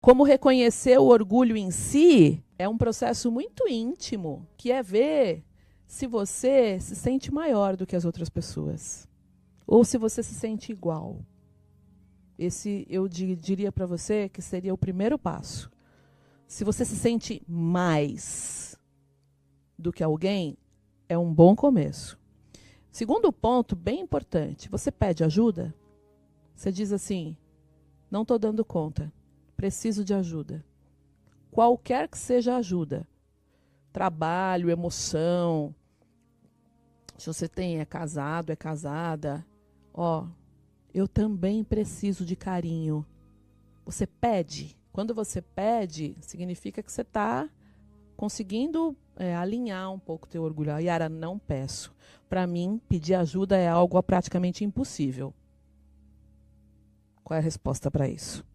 Como reconhecer o orgulho em si é um processo muito íntimo, que é ver se você se sente maior do que as outras pessoas ou se você se sente igual. Esse eu diria para você que seria o primeiro passo. Se você se sente mais do que alguém, é um bom começo. Segundo ponto, bem importante, você pede ajuda? Você diz assim: não estou dando conta, preciso de ajuda. Qualquer que seja a ajuda. Trabalho, emoção. Se você tem, é casado, é casada. Ó, eu também preciso de carinho. Você pede. Quando você pede, significa que você está conseguindo é, alinhar um pouco o teu orgulho. Ah, Yara, não peço. Para mim, pedir ajuda é algo praticamente impossível. Qual é a resposta para isso?